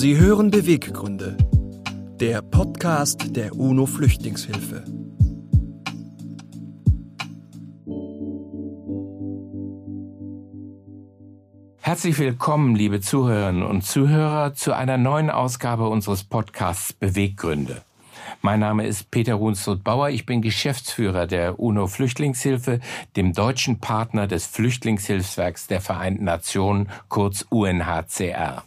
Sie hören Beweggründe, der Podcast der UNO Flüchtlingshilfe. Herzlich willkommen, liebe Zuhörerinnen und Zuhörer, zu einer neuen Ausgabe unseres Podcasts Beweggründe. Mein Name ist Peter Runstroth-Bauer. Ich bin Geschäftsführer der UNO Flüchtlingshilfe, dem deutschen Partner des Flüchtlingshilfswerks der Vereinten Nationen, kurz UNHCR.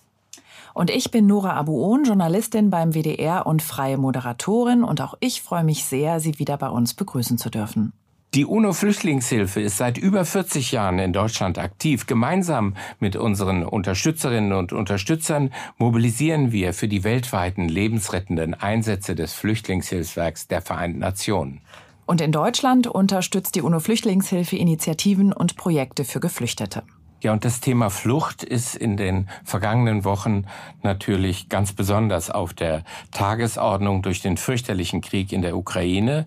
Und ich bin Nora Abuon, Journalistin beim WDR und freie Moderatorin. Und auch ich freue mich sehr, Sie wieder bei uns begrüßen zu dürfen. Die UNO-Flüchtlingshilfe ist seit über 40 Jahren in Deutschland aktiv. Gemeinsam mit unseren Unterstützerinnen und Unterstützern mobilisieren wir für die weltweiten lebensrettenden Einsätze des Flüchtlingshilfswerks der Vereinten Nationen. Und in Deutschland unterstützt die UNO-Flüchtlingshilfe Initiativen und Projekte für Geflüchtete. Ja, und das Thema Flucht ist in den vergangenen Wochen natürlich ganz besonders auf der Tagesordnung durch den fürchterlichen Krieg in der Ukraine,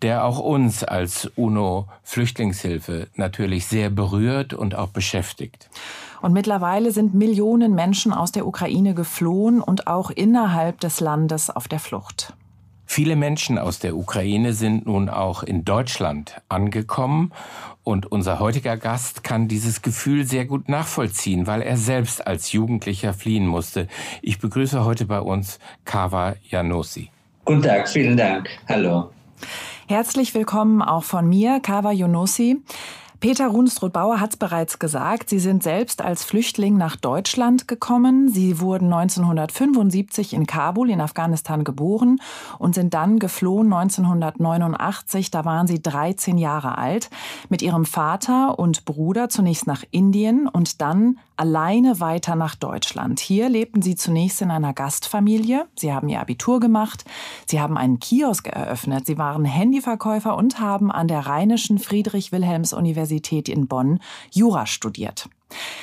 der auch uns als UNO-Flüchtlingshilfe natürlich sehr berührt und auch beschäftigt. Und mittlerweile sind Millionen Menschen aus der Ukraine geflohen und auch innerhalb des Landes auf der Flucht. Viele Menschen aus der Ukraine sind nun auch in Deutschland angekommen und unser heutiger Gast kann dieses Gefühl sehr gut nachvollziehen, weil er selbst als Jugendlicher fliehen musste. Ich begrüße heute bei uns Kava Janossi. Guten Tag, vielen Dank. Hallo. Herzlich willkommen auch von mir, Kava Janossi. Peter Runstroth-Bauer hat es bereits gesagt. Sie sind selbst als Flüchtling nach Deutschland gekommen. Sie wurden 1975 in Kabul in Afghanistan geboren und sind dann geflohen 1989. Da waren sie 13 Jahre alt. Mit ihrem Vater und Bruder zunächst nach Indien und dann alleine weiter nach Deutschland. Hier lebten sie zunächst in einer Gastfamilie. Sie haben ihr Abitur gemacht. Sie haben einen Kiosk eröffnet. Sie waren Handyverkäufer und haben an der Rheinischen Friedrich-Wilhelms-Universität Universität in Bonn Jura studiert.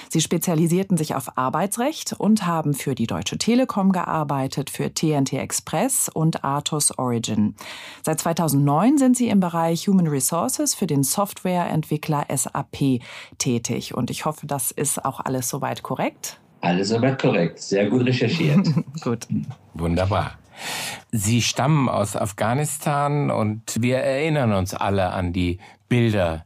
Sie spezialisierten sich auf Arbeitsrecht und haben für die Deutsche Telekom gearbeitet, für TNT Express und Artus Origin. Seit 2009 sind sie im Bereich Human Resources für den Softwareentwickler SAP tätig. Und ich hoffe, das ist auch alles soweit korrekt. Alles soweit korrekt. Sehr gut recherchiert. gut. Wunderbar. Sie stammen aus Afghanistan und wir erinnern uns alle an die Bilder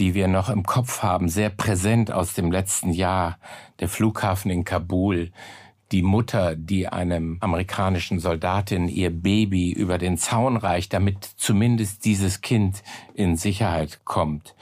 die wir noch im Kopf haben, sehr präsent aus dem letzten Jahr. Der Flughafen in Kabul, die Mutter, die einem amerikanischen Soldatin ihr Baby über den Zaun reicht, damit zumindest dieses Kind in Sicherheit kommt.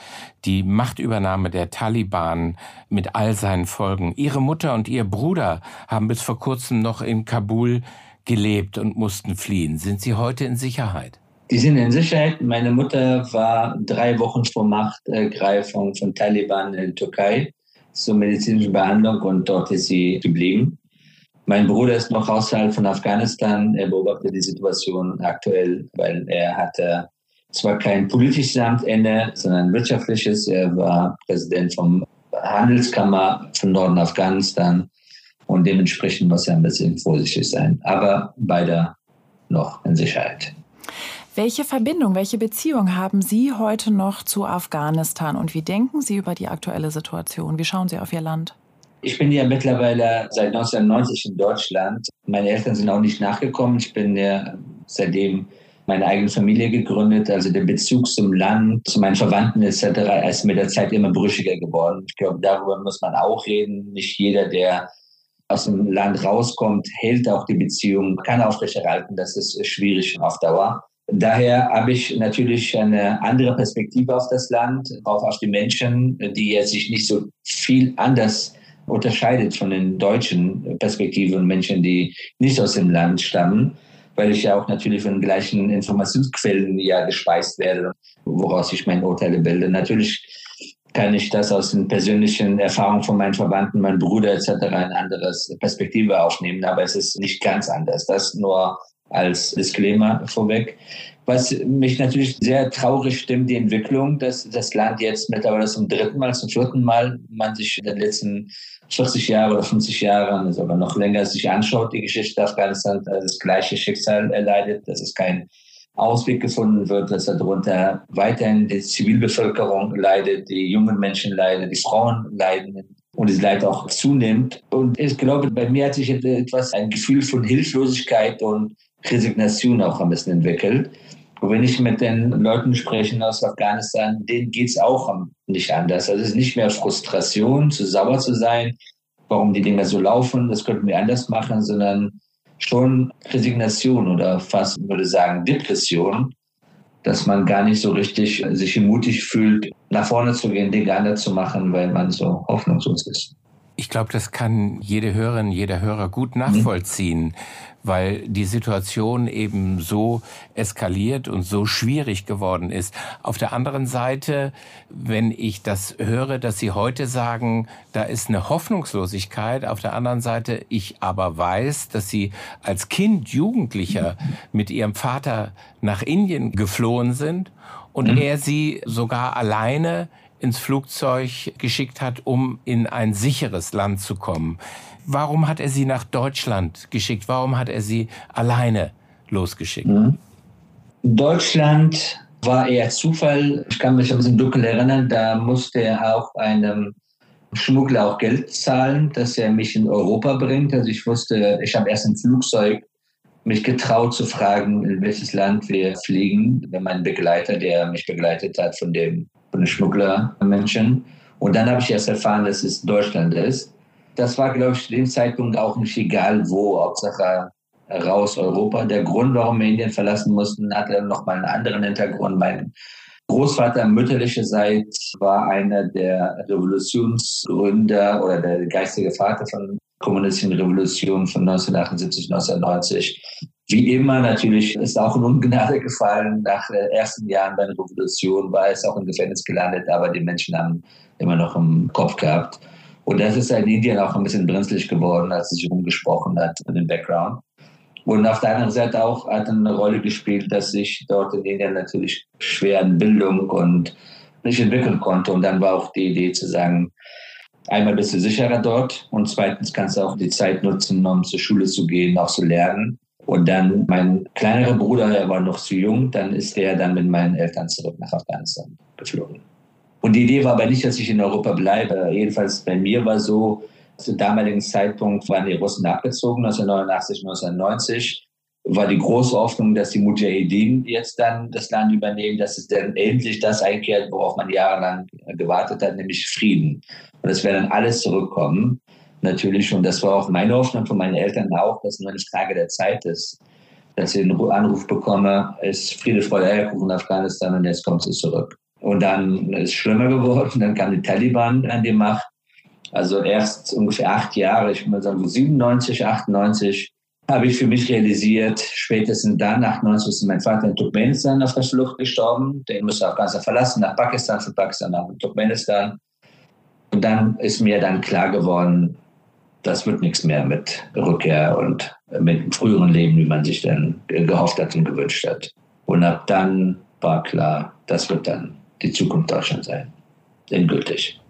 Die Machtübernahme der Taliban mit all seinen Folgen. Ihre Mutter und ihr Bruder haben bis vor kurzem noch in Kabul gelebt und mussten fliehen. Sind sie heute in Sicherheit? Die sind in Sicherheit. Meine Mutter war drei Wochen vor Machtergreifung von Taliban in Türkei zur medizinischen Behandlung und dort ist sie geblieben. Mein Bruder ist noch außerhalb von Afghanistan. Er beobachtet die Situation aktuell, weil er hatte zwar kein politisches Amt sondern ein wirtschaftliches. Er war Präsident vom Handelskammer von Norden Afghanistan und dementsprechend muss er ein bisschen vorsichtig sein. Aber beide noch in Sicherheit. Welche Verbindung, welche Beziehung haben Sie heute noch zu Afghanistan und wie denken Sie über die aktuelle Situation? Wie schauen Sie auf Ihr Land? Ich bin ja mittlerweile seit 1990 in Deutschland. Meine Eltern sind auch nicht nachgekommen. Ich bin ja seitdem meine eigene Familie gegründet. Also der Bezug zum Land, zu meinen Verwandten etc. ist mit der Zeit immer brüchiger geworden. Ich glaube, darüber muss man auch reden. Nicht jeder, der aus dem Land rauskommt, hält auch die Beziehung, kann aufrechterhalten. Das ist schwierig auf Dauer. Daher habe ich natürlich eine andere Perspektive auf das Land, auch auf die Menschen, die jetzt sich nicht so viel anders unterscheidet von den deutschen Perspektiven und Menschen, die nicht aus dem Land stammen, weil ich ja auch natürlich von gleichen Informationsquellen ja gespeist werde, woraus ich meine Urteile bilde. Natürlich kann ich das aus den persönlichen Erfahrungen von meinen Verwandten, meinem Bruder etc. eine andere Perspektive aufnehmen, aber es ist nicht ganz anders. Das nur als Disclaimer vorweg. Was mich natürlich sehr traurig stimmt, die Entwicklung, dass das Land jetzt mittlerweile zum dritten Mal, zum vierten Mal man sich in den letzten 40 Jahren oder 50 Jahren, also aber noch länger sich anschaut, die Geschichte Afghanistan, das gleiche Schicksal erleidet, dass es kein Ausweg gefunden wird, dass darunter weiterhin die Zivilbevölkerung leidet, die jungen Menschen leiden, die Frauen leiden und das Leid auch zunimmt. Und ich glaube, bei mir hat sich etwas, ein Gefühl von Hilflosigkeit und Resignation auch ein bisschen entwickelt. Und wenn ich mit den Leuten spreche aus Afghanistan, denen geht es auch nicht anders. Also es ist nicht mehr Frustration, zu sauer zu sein, warum die Dinge so laufen, das könnten wir anders machen, sondern schon Resignation oder fast, würde sagen, Depression, dass man gar nicht so richtig sich mutig fühlt, nach vorne zu gehen, Dinge anders zu machen, weil man so hoffnungslos ist. Ich glaube, das kann jede Hörerin, jeder Hörer gut nachvollziehen. Weil die Situation eben so eskaliert und so schwierig geworden ist. Auf der anderen Seite, wenn ich das höre, dass Sie heute sagen, da ist eine Hoffnungslosigkeit, auf der anderen Seite ich aber weiß, dass Sie als Kind, Jugendlicher mit Ihrem Vater nach Indien geflohen sind und mhm. er Sie sogar alleine ins Flugzeug geschickt hat, um in ein sicheres Land zu kommen. Warum hat er sie nach Deutschland geschickt? Warum hat er sie alleine losgeschickt? Mhm. Deutschland war eher Zufall. Ich kann mich ein bisschen dunkel erinnern, da musste er auch einem Schmuggler auch Geld zahlen, dass er mich in Europa bringt. Also ich wusste, ich habe erst im Flugzeug mich getraut zu fragen, in welches Land wir fliegen. Mein Begleiter, der mich begleitet hat von dem, von dem Schmugglermenschen. Und dann habe ich erst erfahren, dass es Deutschland ist das war, glaube ich, zu dem Zeitpunkt auch nicht egal wo, Hauptsache raus Europa. Der Grund, warum wir Indien verlassen mussten, hatte noch mal einen anderen Hintergrund. Mein Großvater mütterlicherseits war einer der Revolutionsgründer oder der geistige Vater von kommunistischen Revolution von 1978, 1990. Wie immer natürlich ist auch in Ungnade gefallen. Nach den ersten Jahren bei der Revolution war es auch im Gefängnis gelandet, aber die Menschen haben immer noch im Kopf gehabt. Und das ist in Indien auch ein bisschen brenzlig geworden, als es sich umgesprochen hat in dem Background. Und auf der anderen Seite auch hat eine Rolle gespielt, dass ich dort in Indien natürlich schwer in Bildung und nicht entwickeln konnte. Und dann war auch die Idee zu sagen, einmal bist du sicherer dort und zweitens kannst du auch die Zeit nutzen, um zur Schule zu gehen, auch zu lernen. Und dann mein kleinerer Bruder, der war noch zu jung, dann ist er dann mit meinen Eltern zurück nach Afghanistan geflogen. Und die Idee war aber nicht, dass ich in Europa bleibe. Jedenfalls bei mir war so, zum damaligen Zeitpunkt waren die Russen abgezogen, 1989, 1990 war die große Hoffnung, dass die Mujahedin jetzt dann das Land übernehmen, dass es dann endlich das einkehrt, worauf man jahrelang gewartet hat, nämlich Frieden. Und es wäre dann alles zurückkommen. Natürlich, und das war auch meine Hoffnung von meinen Eltern auch, dass nur eine Frage der Zeit ist, dass ich einen Anruf bekomme, ist Friede, Freude, Eierkuchen in Afghanistan und jetzt kommt es zurück. Und dann ist es schlimmer geworden. Dann kam die Taliban an die Macht. Also erst ungefähr acht Jahre, ich würde sagen 97, 98, habe ich für mich realisiert, spätestens dann, 98, ist mein Vater in Turkmenistan auf der Flucht gestorben. Den musste Afghanistan verlassen, nach Pakistan, von Pakistan nach Turkmenistan. Und dann ist mir dann klar geworden, das wird nichts mehr mit Rückkehr und mit dem früheren Leben, wie man sich dann gehofft hat und gewünscht hat. Und ab dann war klar, das wird dann die Zukunft Deutschlands sein. Endgültig.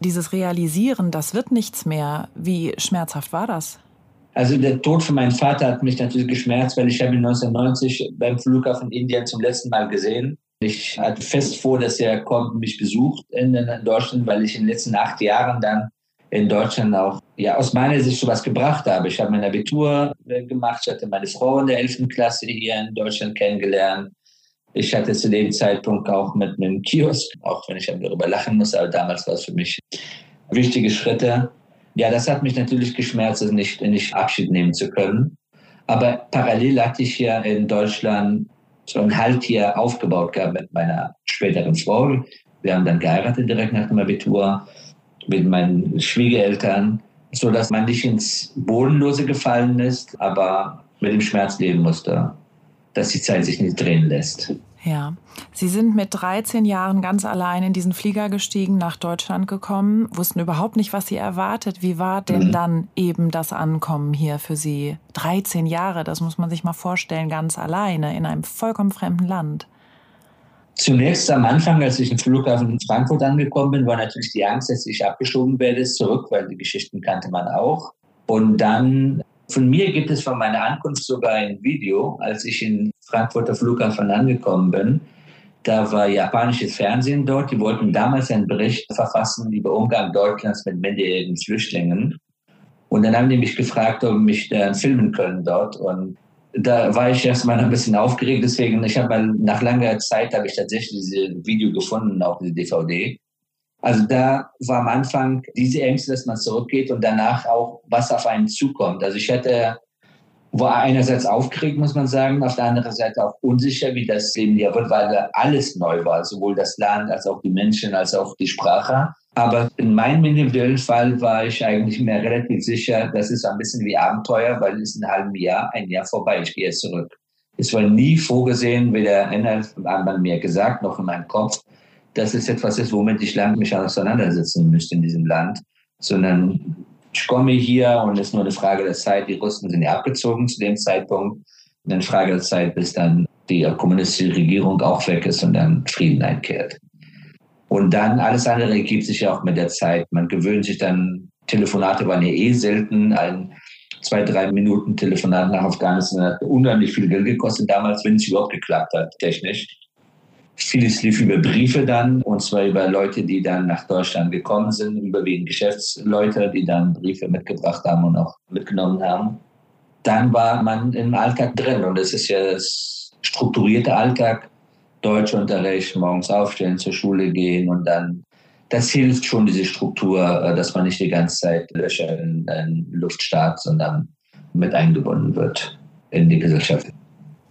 Dieses Realisieren, das wird nichts mehr. Wie schmerzhaft war das? Also der Tod von meinem Vater hat mich natürlich geschmerzt, weil ich habe ihn 1990 beim Flughafen Indien zum letzten Mal gesehen. Ich hatte fest vor, dass er kommt und mich besucht in, Deutschland, weil ich in den letzten acht Jahren dann in Deutschland auch ja aus meiner Sicht sowas gebracht habe. Ich habe mein Abitur gemacht, ich hatte meine Frau in der 11. Klasse hier in Deutschland kennengelernt. Ich hatte zu dem Zeitpunkt auch mit einem Kiosk, auch wenn ich darüber lachen muss, aber damals war es für mich wichtige Schritte. Ja, das hat mich natürlich geschmerzt, nicht, nicht Abschied nehmen zu können. Aber parallel hatte ich ja in Deutschland so ein Halt hier aufgebaut gehabt mit meiner späteren Frau. Wir haben dann geheiratet direkt nach dem Abitur mit meinen Schwiegereltern, so dass man nicht ins Bodenlose gefallen ist, aber mit dem Schmerz leben musste dass die Zeit sich nicht drehen lässt. Ja, Sie sind mit 13 Jahren ganz allein in diesen Flieger gestiegen, nach Deutschland gekommen, wussten überhaupt nicht, was Sie erwartet. Wie war denn mhm. dann eben das Ankommen hier für Sie? 13 Jahre, das muss man sich mal vorstellen, ganz alleine in einem vollkommen fremden Land. Zunächst am Anfang, als ich im Flughafen in Frankfurt angekommen bin, war natürlich die Angst, dass ich abgeschoben werde zurück, weil die Geschichten kannte man auch. Und dann von mir gibt es von meiner Ankunft sogar ein Video, als ich in Frankfurter Flughafen angekommen bin. Da war japanisches Fernsehen dort. Die wollten damals einen Bericht verfassen über Umgang Deutschlands mit minderjährigen Flüchtlingen. Und dann haben die mich gefragt, ob mich da filmen können dort. Und da war ich erstmal ein bisschen aufgeregt. Deswegen, ich habe mal nach langer Zeit habe ich tatsächlich dieses Video gefunden, auch diese DVD. Also da war am Anfang diese Ängste, dass man zurückgeht und danach auch, was auf einen zukommt. Also ich hätte, war einerseits aufgeregt, muss man sagen, auf der anderen Seite auch unsicher, wie das Leben hier wird, weil alles neu war, sowohl das Land als auch die Menschen, als auch die Sprache. Aber in meinem individuellen Fall war ich eigentlich mir relativ sicher, das ist ein bisschen wie Abenteuer, weil es ist ein halbes Jahr, ein Jahr vorbei, ich gehe zurück. Es war nie vorgesehen, weder innerhalb man mir gesagt, noch in meinem Kopf, dass es etwas ist, womit ich lange mich auseinandersetzen müsste in diesem Land, sondern ich komme hier und es ist nur eine Frage der Zeit. Die Russen sind ja abgezogen zu dem Zeitpunkt. Und eine Frage der Zeit, bis dann die kommunistische Regierung auch weg ist und dann Frieden einkehrt. Und dann alles andere ergibt sich ja auch mit der Zeit. Man gewöhnt sich dann, Telefonate waren ja eh selten. Ein zwei, drei Minuten Telefonat nach Afghanistan hat unheimlich viel Geld gekostet damals, wenn es überhaupt geklappt hat, technisch. Vieles lief über Briefe dann, und zwar über Leute, die dann nach Deutschland gekommen sind, überwiegend Geschäftsleute, die dann Briefe mitgebracht haben und auch mitgenommen haben. Dann war man im Alltag drin und es ist ja das strukturierte Alltag, Deutschunterricht, morgens aufstehen, zur Schule gehen und dann, das hilft schon, diese Struktur, äh, dass man nicht die ganze Zeit Löcher in, in Luft starrt, sondern mit eingebunden wird in die Gesellschaft.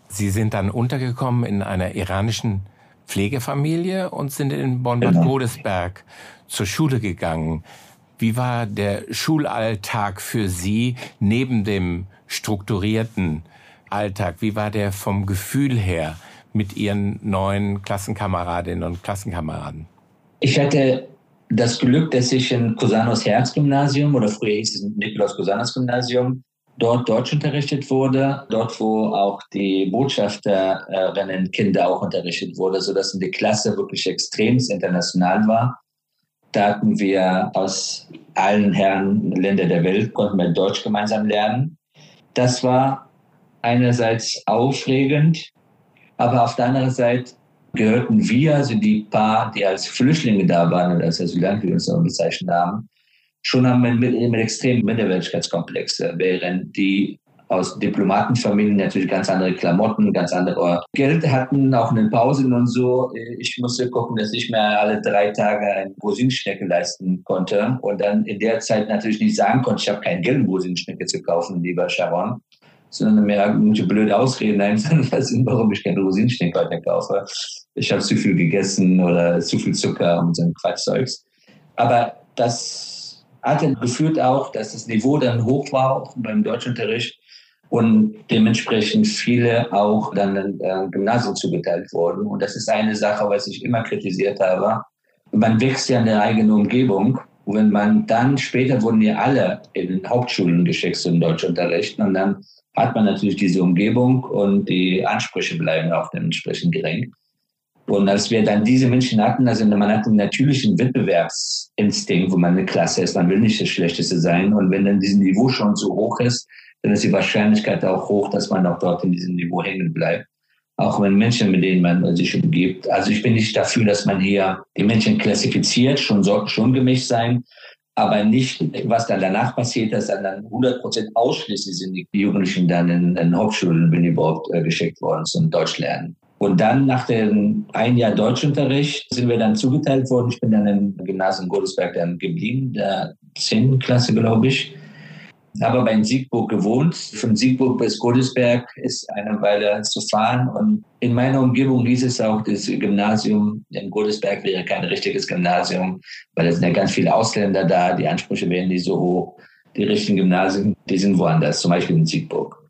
Sie sind dann untergekommen in einer iranischen Pflegefamilie und sind in Bonn-Bad genau. Godesberg zur Schule gegangen. Wie war der Schulalltag für Sie neben dem strukturierten Alltag? Wie war der vom Gefühl her mit Ihren neuen Klassenkameradinnen und Klassenkameraden? Ich hatte das Glück, dass ich in Cusanos Herz-Gymnasium oder früher hieß es Nikolaus Cusanos Gymnasium dort Deutsch unterrichtet wurde, dort wo auch die Botschafterinnen Kinder auch unterrichtet wurde, sodass die Klasse wirklich extrem international war. Da hatten wir aus allen Herren Länder der Welt, konnten wir Deutsch gemeinsam lernen. Das war einerseits aufregend, aber auf der anderen Seite gehörten wir, also die paar, die als Flüchtlinge da waren oder als Asylanten, wie wir uns so bezeichnet haben, schon haben wir mit, mit extremen Minderwertigkeitskomplexe, während die aus Diplomatenfamilien natürlich ganz andere Klamotten, ganz andere Geld hatten, auch in den Pausen und so. Ich musste gucken, dass ich mir alle drei Tage ein Rosinenschnecke leisten konnte und dann in der Zeit natürlich nicht sagen konnte, ich habe kein Geld, Rosinenschnecke zu kaufen, lieber Sharon, sondern mir irgendwelche blöde Ausreden einfallen warum ich keine Rosinenschnecke heute kaufe. Ich habe zu viel gegessen oder zu viel Zucker und so ein Quatschzeugs. Aber das hat dann geführt auch, dass das Niveau dann hoch war, auch beim Deutschunterricht und dementsprechend viele auch dann äh, Gymnasien zugeteilt wurden. Und das ist eine Sache, was ich immer kritisiert habe. Man wächst ja in der eigenen Umgebung. Und wenn man dann, später wurden ja alle in Hauptschulen geschickt zum Deutschunterricht und dann hat man natürlich diese Umgebung und die Ansprüche bleiben auch dementsprechend gering. Und als wir dann diese Menschen hatten, also man hat einen natürlichen Wettbewerbsinstinkt, wo man eine Klasse ist, man will nicht das Schlechteste sein. Und wenn dann dieses Niveau schon so hoch ist, dann ist die Wahrscheinlichkeit auch hoch, dass man auch dort in diesem Niveau hängen bleibt. Auch wenn Menschen, mit denen man sich umgibt. Also ich bin nicht dafür, dass man hier die Menschen klassifiziert, schon sollte schon gemischt sein, aber nicht, was dann danach passiert, dass dann 100 Prozent ausschließlich sind die Jugendlichen dann in, in Hauptschulen, wenn überhaupt, äh, geschickt worden zum Deutsch lernen. Und dann nach dem ein Jahr Deutschunterricht sind wir dann zugeteilt worden. Ich bin dann im Gymnasium Godesberg dann geblieben, der 10. Klasse, glaube ich. Habe aber in Siegburg gewohnt. Von Siegburg bis Godesberg ist eine Weile zu fahren. Und in meiner Umgebung hieß es auch, das Gymnasium in Godesberg wäre kein richtiges Gymnasium, weil es sind ja ganz viele Ausländer da. Die Ansprüche wären nicht so hoch. Die richtigen Gymnasien, die sind woanders, zum Beispiel in Siegburg.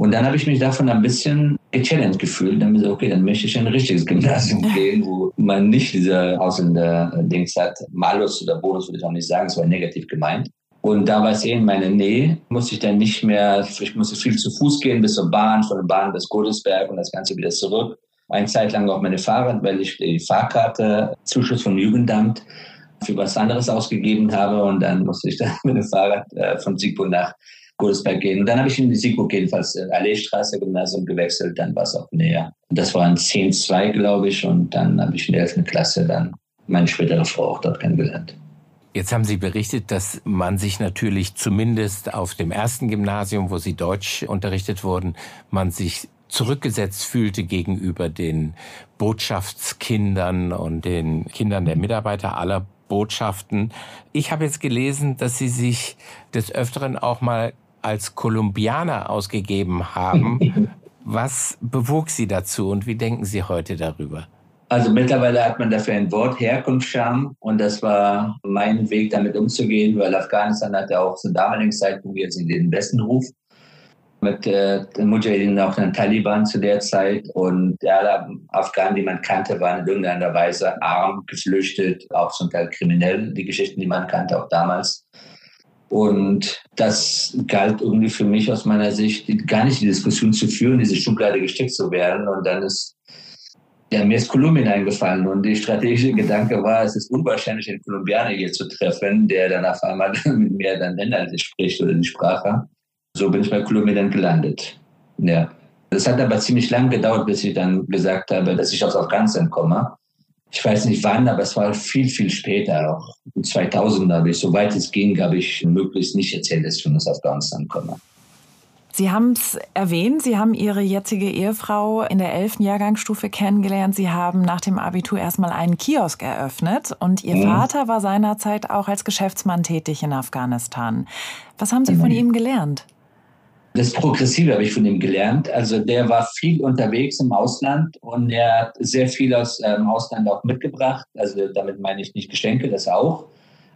Und dann habe ich mich davon ein bisschen gechallenged gefühlt. Dann habe ich gesagt, okay, dann möchte ich in ein richtiges Gymnasium gehen, wo man nicht diese Ausländer-Dings hat. Malus oder Bonus würde ich auch nicht sagen, es war negativ gemeint. Und da war es eh in meiner Nähe, musste ich dann nicht mehr, ich musste viel zu Fuß gehen bis zur Bahn, von der Bahn bis Godesberg und das Ganze wieder zurück. Eine Zeit lang auch meine Fahrrad, weil ich die Fahrkarte, Zuschuss vom Jugendamt für was anderes ausgegeben habe und dann musste ich dann mit dem Fahrrad äh, von Siegburg nach Godesberg gehen. Und dann habe ich in Siegburg jedenfalls äh, Alleestraße Gymnasium gewechselt, dann war es auch näher. Das war ein 10-2, glaube ich, und dann habe ich in der 11. Klasse dann meine spätere Frau auch dort kennengelernt. Jetzt haben Sie berichtet, dass man sich natürlich zumindest auf dem ersten Gymnasium, wo Sie Deutsch unterrichtet wurden, man sich zurückgesetzt fühlte gegenüber den Botschaftskindern und den Kindern der Mitarbeiter aller Botschaften. Ich habe jetzt gelesen, dass Sie sich des Öfteren auch mal als Kolumbianer ausgegeben haben. Was bewog Sie dazu und wie denken Sie heute darüber? Also mittlerweile hat man dafür ein Wort Herkunftsscham und das war mein Weg, damit umzugehen, weil Afghanistan hatte auch zum damaligen Zeitpunkt jetzt den besten Ruf mit äh, den Mujahideen auch den Taliban zu der Zeit und alle Afghanen, die man kannte, waren in irgendeiner Weise arm, geflüchtet, auch zum Teil kriminell, die Geschichten, die man kannte, auch damals. Und das galt irgendwie für mich aus meiner Sicht gar nicht die Diskussion zu führen, diese Schublade gesteckt zu werden. Und dann ist ja, mir ist Kolumbien eingefallen und die strategische Gedanke war, es ist unwahrscheinlich, einen Kolumbianer hier zu treffen, der dann auf einmal mit mir dann inhaltlich spricht oder die Sprache. So bin ich bei Kolumbien dann gelandet. Ja. Das hat aber ziemlich lang gedauert, bis ich dann gesagt habe, dass ich aus Afghanistan komme. Ich weiß nicht wann, aber es war viel, viel später, auch 2000 habe ich, soweit es ging, habe ich möglichst nicht erzählt, dass ich aus Afghanistan komme. Sie haben es erwähnt, Sie haben Ihre jetzige Ehefrau in der 11. Jahrgangsstufe kennengelernt. Sie haben nach dem Abitur erstmal einen Kiosk eröffnet und Ihr mhm. Vater war seinerzeit auch als Geschäftsmann tätig in Afghanistan. Was haben Sie mhm. von ihm gelernt? Das Progressive habe ich von ihm gelernt. Also der war viel unterwegs im Ausland und er hat sehr viel aus dem ähm, Ausland auch mitgebracht. Also damit meine ich nicht Geschenke, das auch.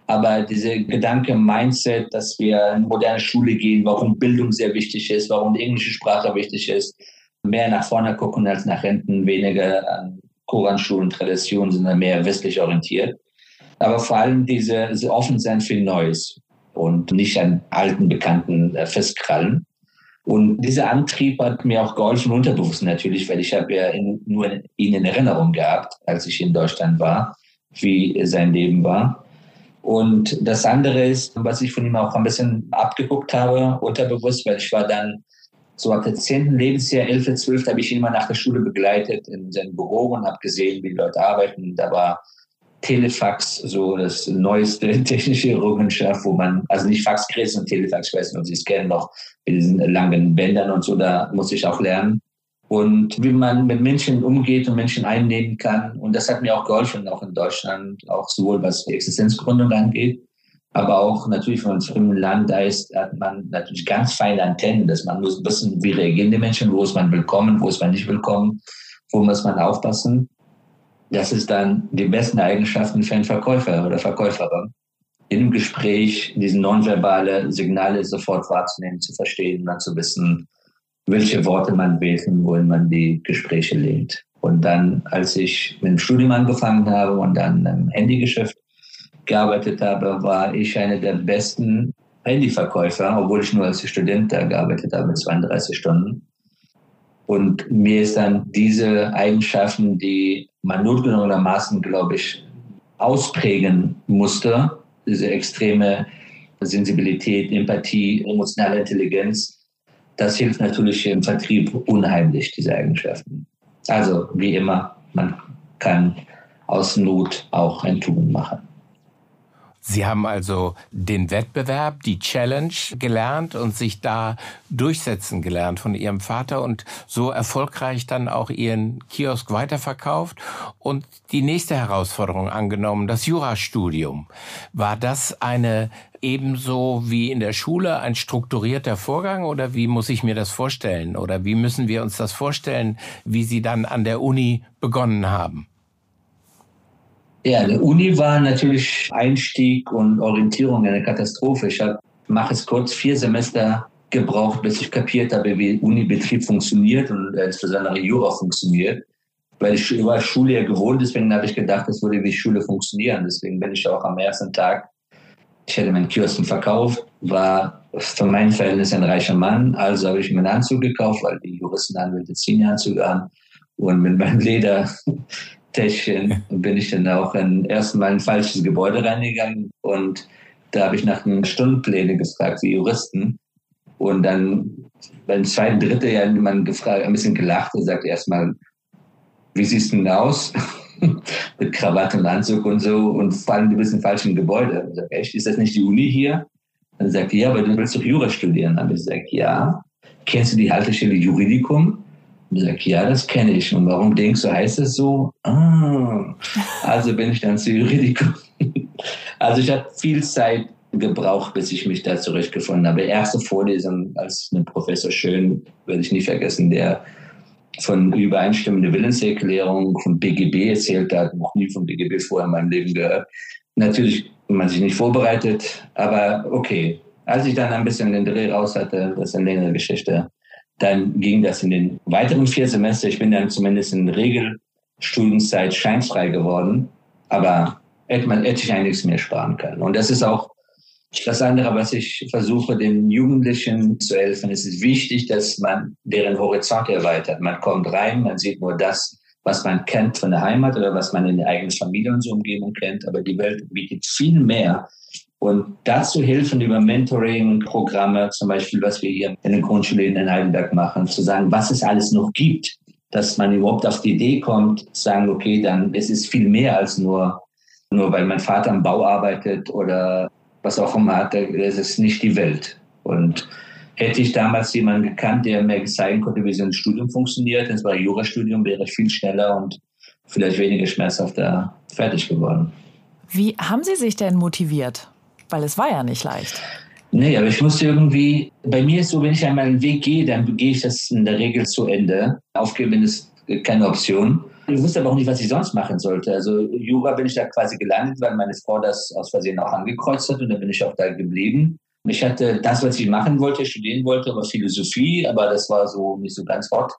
Aber diese Gedanke, Mindset, dass wir in moderne Schule gehen, warum Bildung sehr wichtig ist, warum die englische Sprache wichtig ist, mehr nach vorne gucken als nach hinten, weniger an Koranschulen, Traditionen, sondern mehr westlich orientiert. Aber vor allem diese, diese offen sein für Neues und nicht an alten Bekannten äh, festkrallen. Und dieser Antrieb hat mir auch geholfen, unterbewusst natürlich, weil ich habe ja in, nur ihn in Erinnerung gehabt, als ich in Deutschland war, wie sein Leben war. Und das andere ist, was ich von ihm auch ein bisschen abgeguckt habe, unterbewusst, weil ich war dann so ab dem 10. Lebensjahr, 11., 12. habe ich ihn mal nach der Schule begleitet in seinem Büro und habe gesehen, wie die Leute arbeiten. Da war Telefax, so das neueste technische Errungenschaft, wo man, also nicht Faxgeräte, sondern Telefax, ich weiß nicht, ob Sie es kennen, noch mit diesen langen Bändern und so, da muss ich auch lernen und wie man mit Menschen umgeht und Menschen einnehmen kann. Und das hat mir auch geholfen, auch in Deutschland, auch sowohl was die Existenzgründung angeht, aber auch natürlich, wenn man im fremden Land da ist, hat man natürlich ganz feine Antennen, dass man muss wissen, wie reagieren die Menschen, wo ist man willkommen, wo ist man nicht willkommen, wo muss man aufpassen. Das ist dann die besten Eigenschaften für einen Verkäufer oder Verkäuferin. Im Gespräch diese nonverbale Signale sofort wahrzunehmen, zu verstehen dann zu wissen, welche Worte man wählt und wohin man die Gespräche lehnt. Und dann, als ich mit dem Studium angefangen habe und dann im Handygeschäft gearbeitet habe, war ich einer der besten Handyverkäufer, obwohl ich nur als Student da gearbeitet habe, 32 Stunden. Und mir ist dann diese Eigenschaften, die man notgedrungenermaßen, glaube ich, ausprägen musste, diese extreme Sensibilität, Empathie, emotionale Intelligenz, das hilft natürlich im Vertrieb unheimlich, diese Eigenschaften. Also wie immer, man kann aus Not auch ein Tun machen. Sie haben also den Wettbewerb, die Challenge gelernt und sich da durchsetzen gelernt von Ihrem Vater und so erfolgreich dann auch Ihren Kiosk weiterverkauft und die nächste Herausforderung angenommen, das Jurastudium. War das eine ebenso wie in der Schule ein strukturierter Vorgang oder wie muss ich mir das vorstellen oder wie müssen wir uns das vorstellen, wie Sie dann an der Uni begonnen haben? Ja, die Uni war natürlich Einstieg und Orientierung eine Katastrophe. Ich mache es kurz, vier Semester gebraucht, bis ich kapiert habe, wie Unibetrieb funktioniert und insbesondere Jura funktioniert. Weil ich war Schule ja gewohnt, deswegen habe ich gedacht, es würde wie Schule funktionieren. Deswegen bin ich auch am ersten Tag, ich hätte meinen Kiosken verkauft, war für mein Verhältnis ein reicher Mann, also habe ich mir einen Anzug gekauft, weil die Juristen Anwälte ziehen Anzug an und mit meinem Leder Täschchen bin ich dann auch in, ersten Mal ein falsches Gebäude reingegangen und da habe ich nach den Stundenplänen gefragt, wie Juristen. Und dann beim zweiten, dritten Jahr man gefragt, ein bisschen gelacht und sagt erstmal, wie siehst du denn aus? Mit Krawatte und Anzug und so und vor allem du bist im falschen Gebäude. Ich sag, echt, ist das nicht die Uni hier? Dann sagt er, ja, aber du willst doch Jura studieren. Dann habe ich gesagt, ja. Kennst du die Haltestelle Juridikum? Und ich sage, ja, das kenne ich. Und warum denkst du, heißt es so? Ah, also bin ich dann zu Juridikum. also ich habe viel Zeit gebraucht, bis ich mich da zurechtgefunden habe. Erste Vorlesung als mit Professor Schön, werde ich nie vergessen, der von übereinstimmende Willenserklärung von BGB erzählt hat, noch nie von BGB vorher in meinem Leben gehört. Natürlich man sich nicht vorbereitet, aber okay. Als ich dann ein bisschen den Dreh raus hatte, das ist eine längere Geschichte, dann ging das in den weiteren vier Semester. Ich bin dann zumindest in Regelstudienzeit scheinfrei geworden, aber hätte man hätte ich eigentlich mehr sparen können. Und das ist auch das andere, was ich versuche, den Jugendlichen zu helfen. Es ist wichtig, dass man deren Horizont erweitert. Man kommt rein, man sieht nur das, was man kennt von der Heimat oder was man in der eigenen Familie und so Umgebung kennt. Aber die Welt bietet viel mehr. Und dazu helfen über Mentoring-Programme, zum Beispiel, was wir hier in den Grundschulen in Heidelberg machen, zu sagen, was es alles noch gibt, dass man überhaupt auf die Idee kommt, zu sagen, okay, dann es ist viel mehr als nur, nur weil mein Vater am Bau arbeitet oder was auch immer hat, das ist nicht die Welt. Und hätte ich damals jemanden gekannt, der mir zeigen konnte, wie so ein Studium funktioniert, das war ein Jurastudium, wäre ich viel schneller und vielleicht weniger schmerzhafter fertig geworden. Wie haben Sie sich denn motiviert? Weil es war ja nicht leicht. Nee, aber ich musste irgendwie, bei mir ist so, wenn ich einmal einen Weg gehe, dann gehe ich das in der Regel zu Ende. Aufgeben ist keine Option. Ich wusste aber auch nicht, was ich sonst machen sollte. Also Jura bin ich da quasi gelandet, weil meine Frau das aus Versehen auch angekreuzt hat und dann bin ich auch da geblieben. Ich hatte das, was ich machen wollte, studieren wollte, war Philosophie, aber das war so nicht so ganz hot.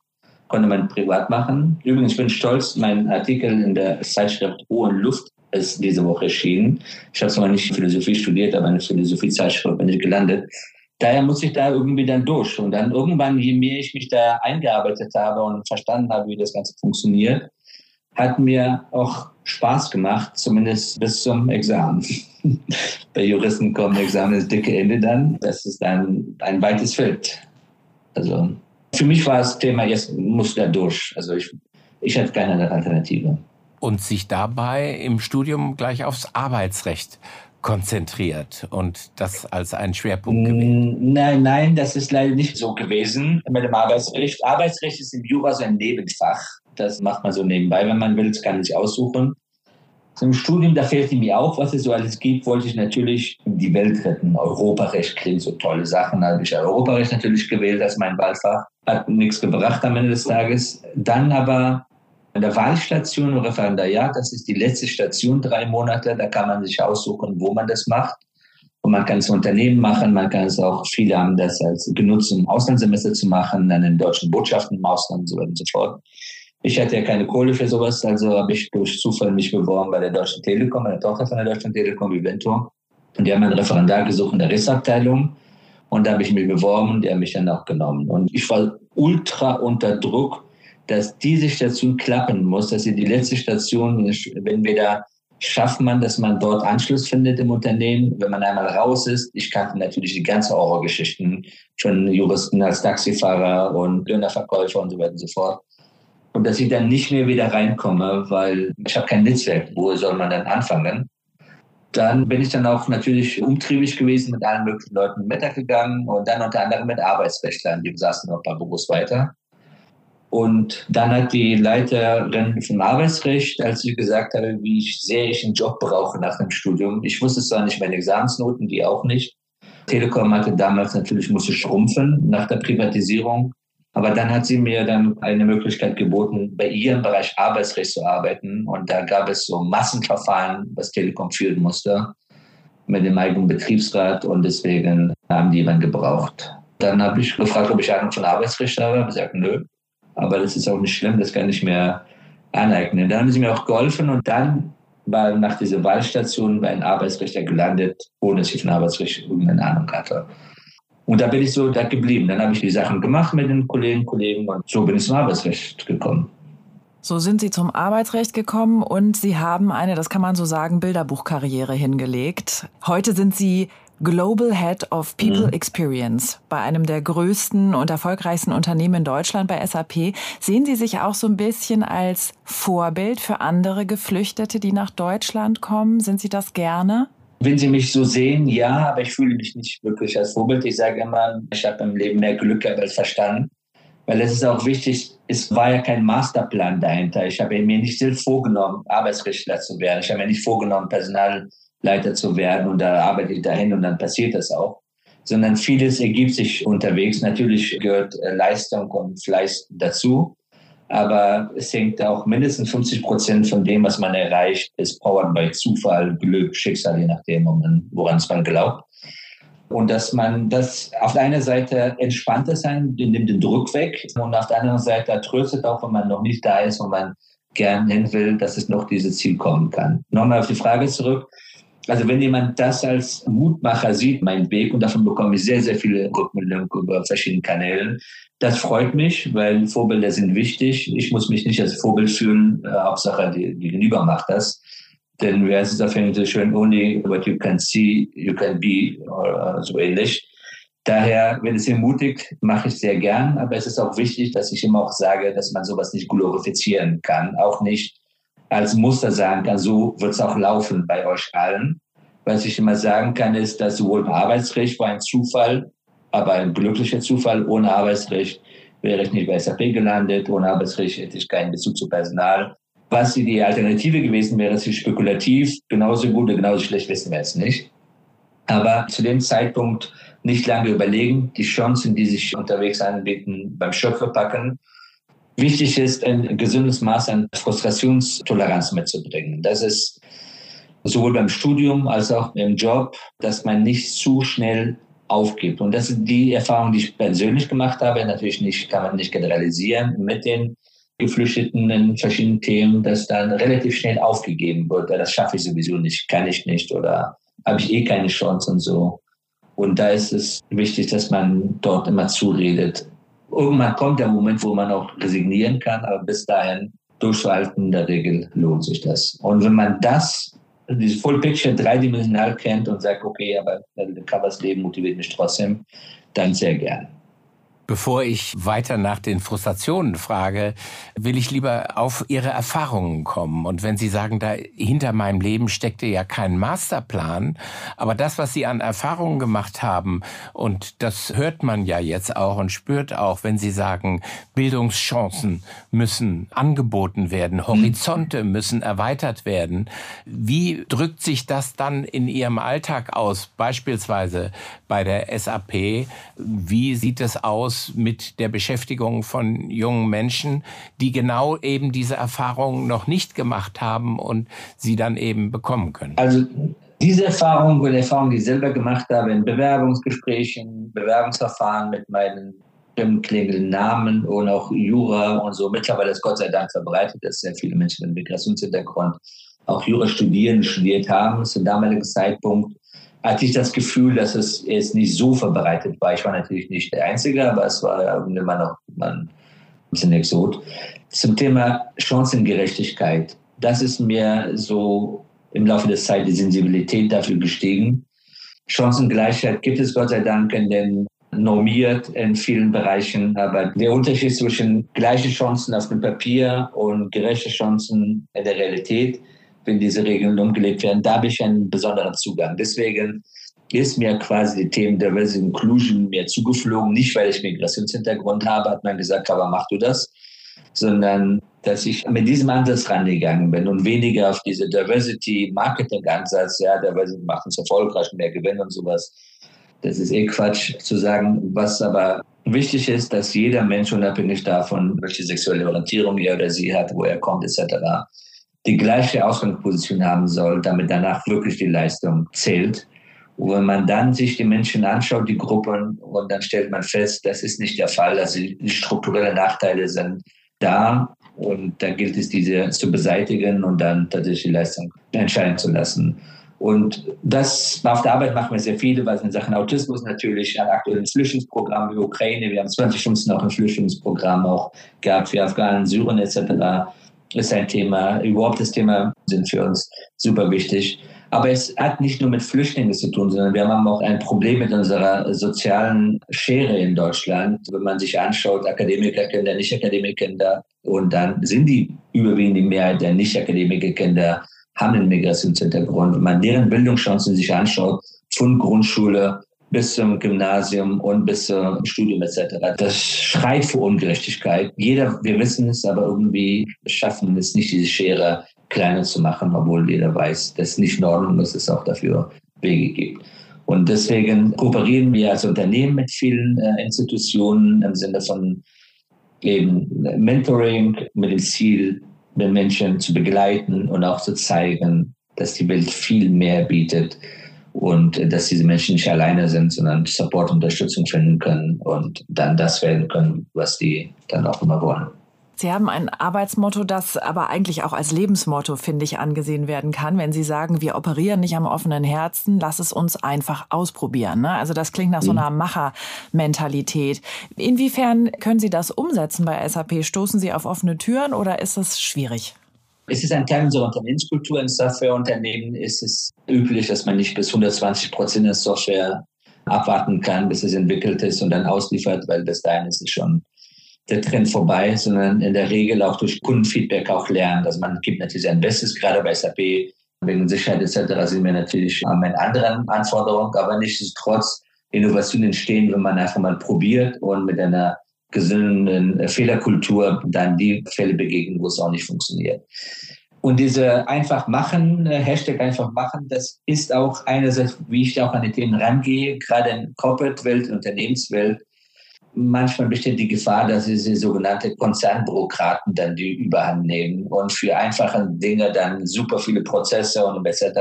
Konnte man privat machen. Übrigens, ich bin stolz, mein Artikel in der Zeitschrift Hohen Luft ist diese Woche erschienen. Ich habe zwar nicht Philosophie studiert, aber eine Philosophie-Zeitschrift bin ich gelandet daher muss ich da irgendwie dann durch. Und dann irgendwann, je mehr ich mich da eingearbeitet habe und verstanden habe, wie das Ganze funktioniert, hat mir auch Spaß gemacht, zumindest bis zum Examen. Bei Juristen kommt Examen das dicke Ende dann. Das ist dann ein weites Feld. Also für mich war das Thema, jetzt muss da durch. Also ich, ich hatte keine Alternative. Und sich dabei im Studium gleich aufs Arbeitsrecht konzentriert und das als einen Schwerpunkt gewählt? Nein, nein, das ist leider nicht so gewesen mit dem Arbeitsrecht. Arbeitsrecht ist im Jura so ein Nebenfach. Das macht man so nebenbei, wenn man will, das kann ich aussuchen. Zum Studium, da fehlte mir auch, was es so alles gibt, wollte ich natürlich die Welt retten. Europarecht klingt so tolle Sachen. Da habe ich Europarecht natürlich gewählt als mein Wahlfach. Hat nichts gebracht am Ende des Tages. Dann aber an der Wahlstation im Referendariat, das ist die letzte Station, drei Monate, da kann man sich aussuchen, wo man das macht. Und man kann es Unternehmen machen, man kann es auch, viele haben das als genutzt, um Auslandssemester zu machen, an den deutschen Botschaften im Ausland und so weiter und so fort. Ich hatte ja keine Kohle für sowas, also habe ich durch Zufall mich beworben bei der Deutschen Telekom, einer Tochter von der Deutschen Telekom, Viventor. Und die haben einen Referendar gesucht in der Rissabteilung. Und da habe ich mich beworben, der hat mich dann auch genommen. Und ich war ultra unter Druck, dass diese Station klappen muss, dass sie die letzte Station, wenn wir da schafft man, dass man dort Anschluss findet im Unternehmen, wenn man einmal raus ist. Ich kannte natürlich die ganzen Horrorgeschichten von Juristen als Taxifahrer und Dönerverkäufer und so weiter und so fort. Und dass ich dann nicht mehr wieder reinkomme, weil ich habe kein Netzwerk. Wo soll man dann anfangen? Dann bin ich dann auch natürlich umtriebig gewesen, mit allen möglichen Leuten Mittag gegangen und dann unter anderem mit Arbeitsrechtlern. Die saßen noch ein paar Büros weiter. Und dann hat die Leiterin vom Arbeitsrecht, als ich gesagt habe, wie sehr ich einen Job brauche nach dem Studium, ich wusste zwar nicht meine Examensnoten, die auch nicht. Telekom hatte damals natürlich musste schrumpfen nach der Privatisierung. Aber dann hat sie mir dann eine Möglichkeit geboten, bei ihr im Bereich Arbeitsrecht zu arbeiten. Und da gab es so Massenverfahren, was Telekom führen musste, mit dem eigenen Betriebsrat. Und deswegen haben die jemanden gebraucht. Dann habe ich gefragt, ob ich Ahnung von Arbeitsrecht habe. Ich habe gesagt, nö. Aber das ist auch nicht schlimm, das kann ich mir aneignen. Dann haben sie mir auch geholfen und dann war nach dieser Wahlstation bei einem Arbeitsrichter gelandet, ohne dass ich von Arbeitsrecht irgendeine Ahnung hatte. Und da bin ich so da geblieben. Dann habe ich die Sachen gemacht mit den Kolleginnen und Kollegen und so bin ich zum Arbeitsrecht gekommen. So sind Sie zum Arbeitsrecht gekommen und Sie haben eine, das kann man so sagen, Bilderbuchkarriere hingelegt. Heute sind Sie Global Head of People mhm. Experience bei einem der größten und erfolgreichsten Unternehmen in Deutschland bei SAP. Sehen Sie sich auch so ein bisschen als Vorbild für andere Geflüchtete, die nach Deutschland kommen? Sind Sie das gerne? Wenn Sie mich so sehen, ja, aber ich fühle mich nicht wirklich als Vorbild. Ich sage immer, ich habe im Leben mehr Glück als Verstand. Weil es ist auch wichtig, es war ja kein Masterplan dahinter. Ich habe mir nicht selbst vorgenommen, Arbeitsrichter zu werden. Ich habe mir nicht vorgenommen, Personalleiter zu werden und da arbeite ich dahin und dann passiert das auch. Sondern vieles ergibt sich unterwegs. Natürlich gehört äh, Leistung und Fleiß dazu. Aber es hängt auch mindestens 50 Prozent von dem, was man erreicht, ist powered by Zufall, Glück, Schicksal, je nachdem, woran es man glaubt. Und dass man das auf der einen Seite entspannter sein, nimmt den Druck weg und auf der anderen Seite tröstet auch, wenn man noch nicht da ist und man gern hin will, dass es noch dieses Ziel kommen kann. Nochmal auf die Frage zurück. Also wenn jemand das als Mutmacher sieht, mein Weg, und davon bekomme ich sehr, sehr viele Rückmeldungen über verschiedene Kanälen, das freut mich, weil Vorbilder sind wichtig. Ich muss mich nicht als Vorbild fühlen. Äh, Hauptsache, die, die Gegenüber macht das. Denn wer ist auf Englisch schön, only what you can see, you can be, oder so ähnlich. Daher, wenn es ermutigt, mache ich sehr gern. Aber es ist auch wichtig, dass ich immer auch sage, dass man sowas nicht glorifizieren kann. Auch nicht als Muster sagen kann, so wird es auch laufen bei euch allen. Was ich immer sagen kann, ist, dass sowohl im Arbeitsrecht war ein Zufall, aber ein glücklicher Zufall. Ohne Arbeitsrecht wäre ich nicht bei SAP gelandet. Ohne Arbeitsrecht hätte ich keinen Bezug zu Personal. Was die Alternative gewesen wäre, ist spekulativ. Genauso gut oder genauso schlecht wissen wir es nicht. Aber zu dem Zeitpunkt nicht lange überlegen, die Chancen, die sich unterwegs anbieten, beim Schöpfer packen. Wichtig ist, ein gesundes Maß an Frustrationstoleranz mitzubringen. Das ist sowohl beim Studium als auch im Job, dass man nicht zu schnell aufgibt. Und das ist die Erfahrung, die ich persönlich gemacht habe. Natürlich nicht, kann man nicht generalisieren mit den Geflüchteten in verschiedenen Themen, dass dann relativ schnell aufgegeben wird. Das schaffe ich sowieso nicht, kann ich nicht oder habe ich eh keine Chance und so. Und da ist es wichtig, dass man dort immer zuredet. Irgendwann kommt der Moment, wo man auch resignieren kann, aber bis dahin durchzuhalten, in der Regel lohnt sich das. Und wenn man das, dieses Full Picture dreidimensional kennt und sagt, okay, aber Covers Leben motiviert mich trotzdem, dann sehr gern. Bevor ich weiter nach den Frustrationen frage, will ich lieber auf Ihre Erfahrungen kommen. Und wenn Sie sagen, da hinter meinem Leben steckte ja kein Masterplan, aber das, was Sie an Erfahrungen gemacht haben, und das hört man ja jetzt auch und spürt auch, wenn Sie sagen, Bildungschancen müssen angeboten werden, Horizonte müssen erweitert werden. Wie drückt sich das dann in Ihrem Alltag aus, beispielsweise bei der SAP? Wie sieht es aus? Aus mit der Beschäftigung von jungen Menschen, die genau eben diese Erfahrungen noch nicht gemacht haben und sie dann eben bekommen können? Also diese Erfahrung und Erfahrung, die ich selber gemacht habe in Bewerbungsgesprächen, Bewerbungsverfahren mit meinen klingenden Namen und auch Jura und so. Mittlerweile ist Gott sei Dank verbreitet, dass sehr viele Menschen mit Migrationshintergrund auch Jura studieren, studiert haben. Zum damaligen Zeitpunkt hatte ich das Gefühl, dass es jetzt nicht so verbreitet war. Ich war natürlich nicht der Einzige, aber es war immer noch ein bisschen Exot. Zum Thema Chancengerechtigkeit. Das ist mir so im Laufe der Zeit die Sensibilität dafür gestiegen. Chancengleichheit gibt es Gott sei Dank in den normiert in vielen Bereichen, aber der Unterschied zwischen gleiche Chancen auf dem Papier und gerechte Chancen in der Realität wenn diese Regeln umgelegt werden, da habe ich einen besonderen Zugang. Deswegen ist mir quasi die Themen Diversity Inclusion mir zugeflogen, nicht weil ich Migrationshintergrund habe, hat man gesagt, aber mach du das, sondern dass ich mit diesem Ansatz rangegangen bin und weniger auf diese Diversity Marketing Ansatz, ja, Diversity macht uns erfolgreich, mehr Gewinn und sowas. Das ist eh Quatsch zu sagen, was aber wichtig ist, dass jeder Mensch unabhängig davon, welche sexuelle Orientierung er oder sie hat, wo er kommt, etc., die gleiche Ausgangsposition haben soll, damit danach wirklich die Leistung zählt. Und wenn man dann sich die Menschen anschaut, die Gruppen, und dann stellt man fest, das ist nicht der Fall. Also die strukturellen Nachteile sind da und da gilt es, diese zu beseitigen und dann tatsächlich die Leistung entscheiden zu lassen. Und das auf der Arbeit machen wir sehr viele, was in Sachen Autismus natürlich ein aktuelles Flüchtlingsprogramm wie Ukraine. Wir haben 2015 auch ein Flüchtlingsprogramm auch gehabt für Afghanen, Syrien etc ist ein Thema, überhaupt das Thema sind für uns super wichtig. Aber es hat nicht nur mit Flüchtlingen zu tun, sondern wir haben auch ein Problem mit unserer sozialen Schere in Deutschland. Wenn man sich anschaut, Akademikerkinder, Nicht-Akademikerkinder, und dann sind die überwiegend die Mehrheit der Nicht-Akademikerkinder haben einen Migrationshintergrund. Wenn man deren Bildungschancen sich anschaut, von Grundschule bis zum Gymnasium und bis zum Studium etc. Das schreit für Ungerechtigkeit. Jeder, wir wissen es, aber irgendwie schaffen es nicht, diese Schere kleiner zu machen, obwohl jeder weiß, dass es nicht in Ordnung ist, es auch dafür Wege gibt. Und deswegen kooperieren wir als Unternehmen mit vielen äh, Institutionen im Sinne von eben Mentoring mit dem Ziel, den Menschen zu begleiten und auch zu zeigen, dass die Welt viel mehr bietet und dass diese Menschen nicht alleine sind, sondern Support, Unterstützung finden können und dann das werden können, was die dann auch immer wollen. Sie haben ein Arbeitsmotto, das aber eigentlich auch als Lebensmotto, finde ich, angesehen werden kann, wenn Sie sagen, wir operieren nicht am offenen Herzen, lass es uns einfach ausprobieren. Ne? Also das klingt nach so mhm. einer Machermentalität. Inwiefern können Sie das umsetzen bei SAP? Stoßen Sie auf offene Türen oder ist das schwierig? Es ist ein Teil unserer Unternehmenskultur. In Softwareunternehmen ist es üblich, dass man nicht bis 120 Prozent der Software abwarten kann, bis es entwickelt ist und dann ausliefert, weil bis dahin ist es schon der Trend vorbei, sondern in der Regel auch durch Kundenfeedback auch lernen. Also man gibt natürlich sein Bestes, gerade bei SAP wegen Sicherheit etc. sind wir natürlich mit anderen Anforderungen, aber nichtsdestotrotz Innovationen entstehen, wenn man einfach mal probiert und mit einer gesunden Fehlerkultur dann die Fälle begegnen, wo es auch nicht funktioniert. Und diese einfach machen, äh, Hashtag einfach machen, das ist auch einerseits, wie ich auch an die Themen rangehe, gerade in Corporate-Welt, Unternehmenswelt, manchmal besteht die Gefahr, dass diese sogenannte Konzernbürokraten dann die Überhand nehmen und für einfache Dinge dann super viele Prozesse und etc.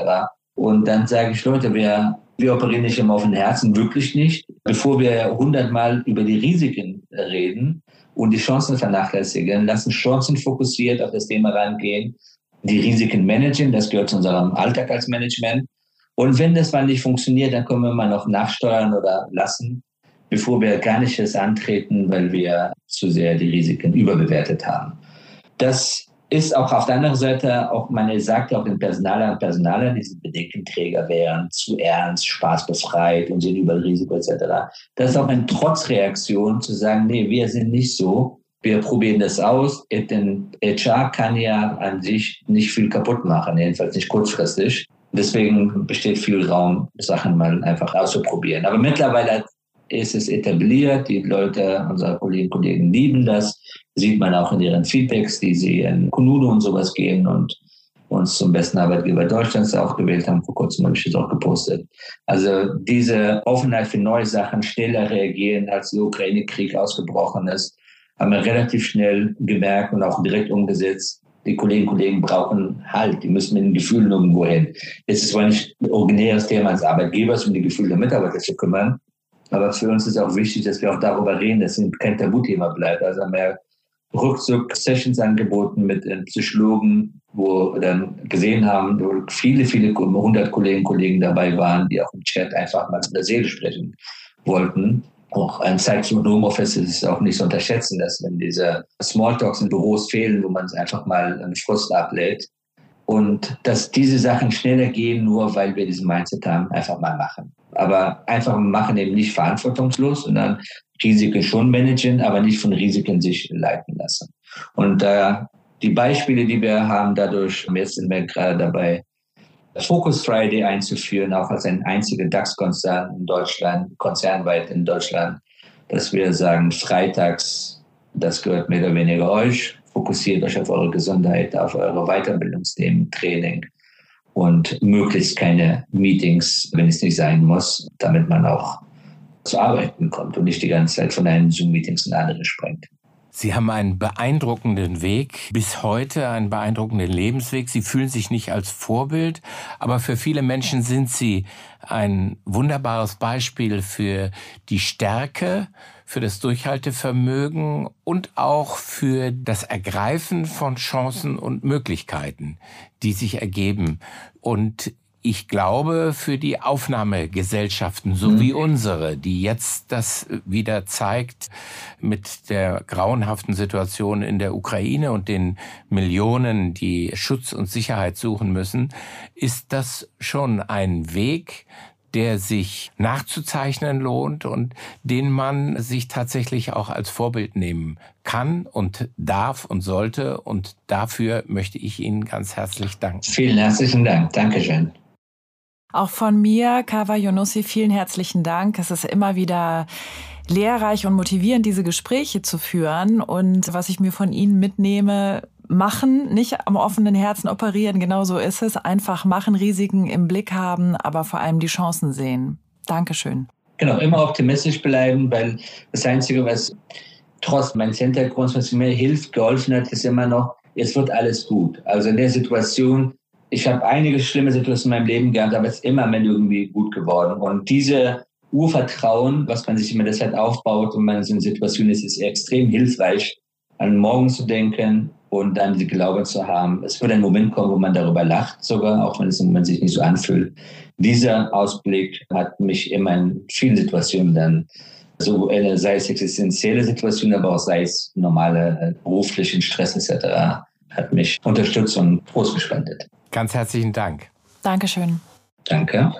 Und dann sage ich, Leute, wir, wir operieren nicht im offenen Herzen, wirklich nicht. Bevor wir hundertmal über die Risiken reden und die Chancen vernachlässigen, lassen Chancen fokussiert auf das Thema rangehen, die Risiken managen, das gehört zu unserem Alltag als Management. Und wenn das mal nicht funktioniert, dann können wir mal noch nachsteuern oder lassen bevor wir gar nicht erst antreten, weil wir zu sehr die Risiken überbewertet haben. Das ist auch auf der anderen Seite, auch man sagt auch den Personaler und Personaler, die diese Bedenkenträger wären, zu ernst, spaßbefreit und sind über Risiko etc. Das ist auch eine Trotzreaktion zu sagen, nee, wir sind nicht so, wir probieren das aus. Denn HR kann ja an sich nicht viel kaputt machen, jedenfalls nicht kurzfristig. Deswegen besteht viel Raum, Sachen mal einfach auszuprobieren. Aber mittlerweile ist es etabliert. Die Leute, unsere Kolleginnen und Kollegen lieben das. Sieht man auch in ihren Feedbacks, die sie in Kunudo und sowas geben und uns zum besten Arbeitgeber Deutschlands auch gewählt haben. Vor kurzem habe ich das auch gepostet. Also diese Offenheit für neue Sachen, schneller reagieren, als der Ukraine-Krieg ausgebrochen ist, haben wir relativ schnell gemerkt und auch direkt umgesetzt. Die Kolleginnen und Kollegen brauchen Halt, die müssen mit den Gefühlen irgendwo hin. Es ist zwar nicht ein originäres Thema als Arbeitgebers, um die Gefühle der Mitarbeiter zu kümmern, aber für uns ist auch wichtig, dass wir auch darüber reden, dass es kein Tabuthema bleibt. Also haben wir ruckzuck Sessions angeboten mit Psychologen, wo wir dann gesehen haben, wo viele, viele hundert Kolleginnen und Kollegen dabei waren, die auch im Chat einfach mal mit der Seele sprechen wollten. Auch ein Zeitpunkt Homeoffice ist auch nicht zu unterschätzen, dass wenn diese Smalltalks in Büros fehlen, wo man einfach mal einen Frust ablädt, und dass diese Sachen schneller gehen, nur weil wir diesen Mindset haben, einfach mal machen. Aber einfach machen eben nicht verantwortungslos, sondern Risiken schon managen, aber nicht von Risiken sich leiten lassen. Und äh, die Beispiele, die wir haben, dadurch, jetzt sind wir gerade dabei, Focus Friday einzuführen, auch als ein einziger DAX-Konzern in Deutschland, konzernweit in Deutschland, dass wir sagen, freitags, das gehört mehr oder weniger euch, fokussiert euch auf eure Gesundheit, auf eure Weiterbildungsthemen, Training und möglichst keine Meetings, wenn es nicht sein muss, damit man auch zu arbeiten kommt und nicht die ganze Zeit von einem Zoom-Meetings in andere springt. Sie haben einen beeindruckenden Weg, bis heute einen beeindruckenden Lebensweg. Sie fühlen sich nicht als Vorbild, aber für viele Menschen sind Sie ein wunderbares Beispiel für die Stärke, für das Durchhaltevermögen und auch für das Ergreifen von Chancen und Möglichkeiten, die sich ergeben. Und ich glaube, für die Aufnahmegesellschaften, so mhm. wie unsere, die jetzt das wieder zeigt mit der grauenhaften Situation in der Ukraine und den Millionen, die Schutz und Sicherheit suchen müssen, ist das schon ein Weg, der sich nachzuzeichnen lohnt und den man sich tatsächlich auch als Vorbild nehmen kann und darf und sollte. Und dafür möchte ich Ihnen ganz herzlich danken. Vielen herzlichen Dank. Dankeschön. Auch von mir, Kawa Yonossi, vielen herzlichen Dank. Es ist immer wieder lehrreich und motivierend, diese Gespräche zu führen. Und was ich mir von Ihnen mitnehme, machen, nicht am offenen Herzen operieren, genau so ist es. Einfach machen, Risiken im Blick haben, aber vor allem die Chancen sehen. Dankeschön. Genau, immer optimistisch bleiben, weil das Einzige, was trotz meines Hintergrunds, was mir hilft, geholfen hat, ist immer noch, es wird alles gut. Also in der Situation, ich habe einige schlimme Situationen in meinem Leben gehabt, aber es ist immer irgendwie gut geworden. Und diese Urvertrauen, was man sich immer deshalb aufbaut, wenn man in so einer Situation ist, ist extrem hilfreich, an morgen zu denken und dann die Glaube zu haben. Es wird ein Moment kommen, wo man darüber lacht, sogar, auch wenn es im Moment sich nicht so anfühlt. Dieser Ausblick hat mich immer in vielen Situationen dann, so sei es existenzielle Situationen, aber auch sei es normale äh, beruflichen Stress etc., hat mich unterstützt und Trost gespendet. Ganz herzlichen Dank. Dankeschön. Danke.